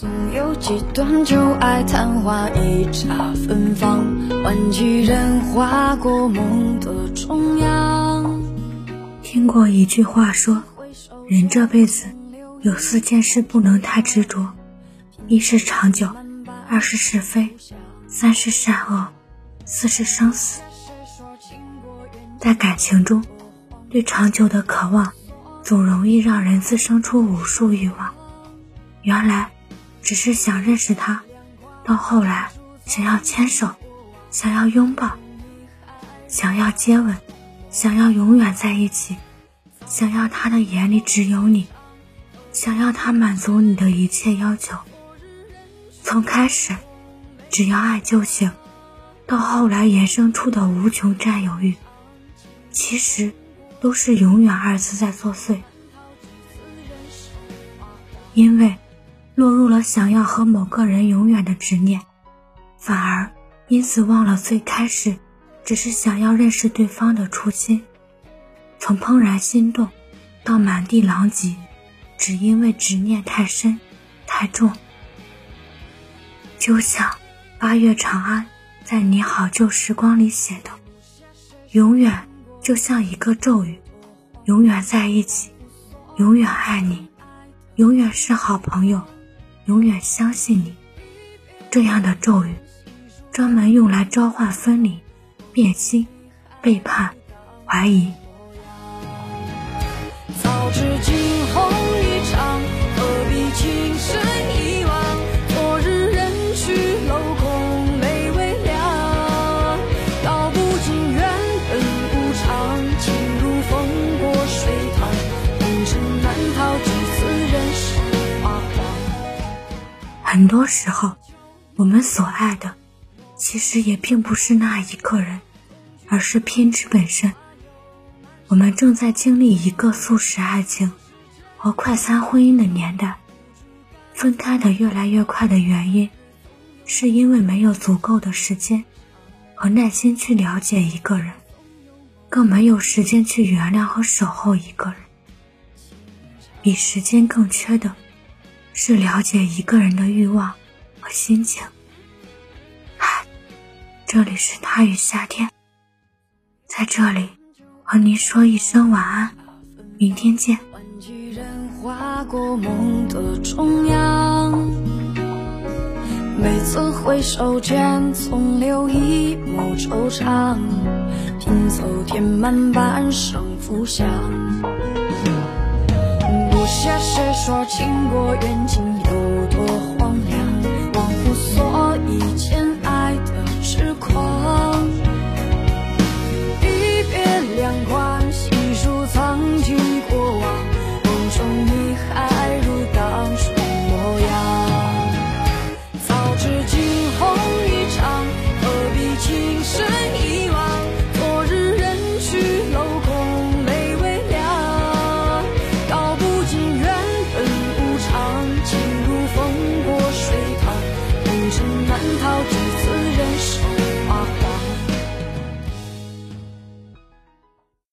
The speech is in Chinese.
总有几段旧爱昙花一刹芬芳，换几人划过梦的中央。听过一句话说，人这辈子有四件事不能太执着：一是长久，二是是非，三是善恶，四是生死。在感情中，对长久的渴望，总容易让人滋生出无数欲望。原来。只是想认识他，到后来想要牵手，想要拥抱，想要接吻，想要永远在一起，想要他的眼里只有你，想要他满足你的一切要求。从开始只要爱就行，到后来衍生出的无穷占有欲，其实都是“永远”二字在作祟，因为。落入了想要和某个人永远的执念，反而因此忘了最开始只是想要认识对方的初心。从怦然心动到满地狼藉，只因为执念太深太重。就像八月长安在《你好旧时光》里写的：“永远就像一个咒语，永远在一起，永远爱你，永远是好朋友。”永远相信你，这样的咒语，专门用来召唤分离、变心、背叛、怀疑。早知惊鸿一场，何必情深一往？昨日人去楼空，泪微凉。道不尽缘分无常，情如风过水淌，红尘难逃几次人世。很多时候，我们所爱的，其实也并不是那一个人，而是偏执本身。我们正在经历一个速食爱情和快餐婚姻的年代，分开的越来越快的原因，是因为没有足够的时间和耐心去了解一个人，更没有时间去原谅和守候一个人。比时间更缺的。是了解一个人的欲望和心情。嗨，这里是他与夏天，在这里和您说一声晚安，明天见。人划过梦的中央每次回首间，总留一抹惆怅，拼凑填满半生浮想。下谁说情过缘尽有多荒凉？难逃几次人世。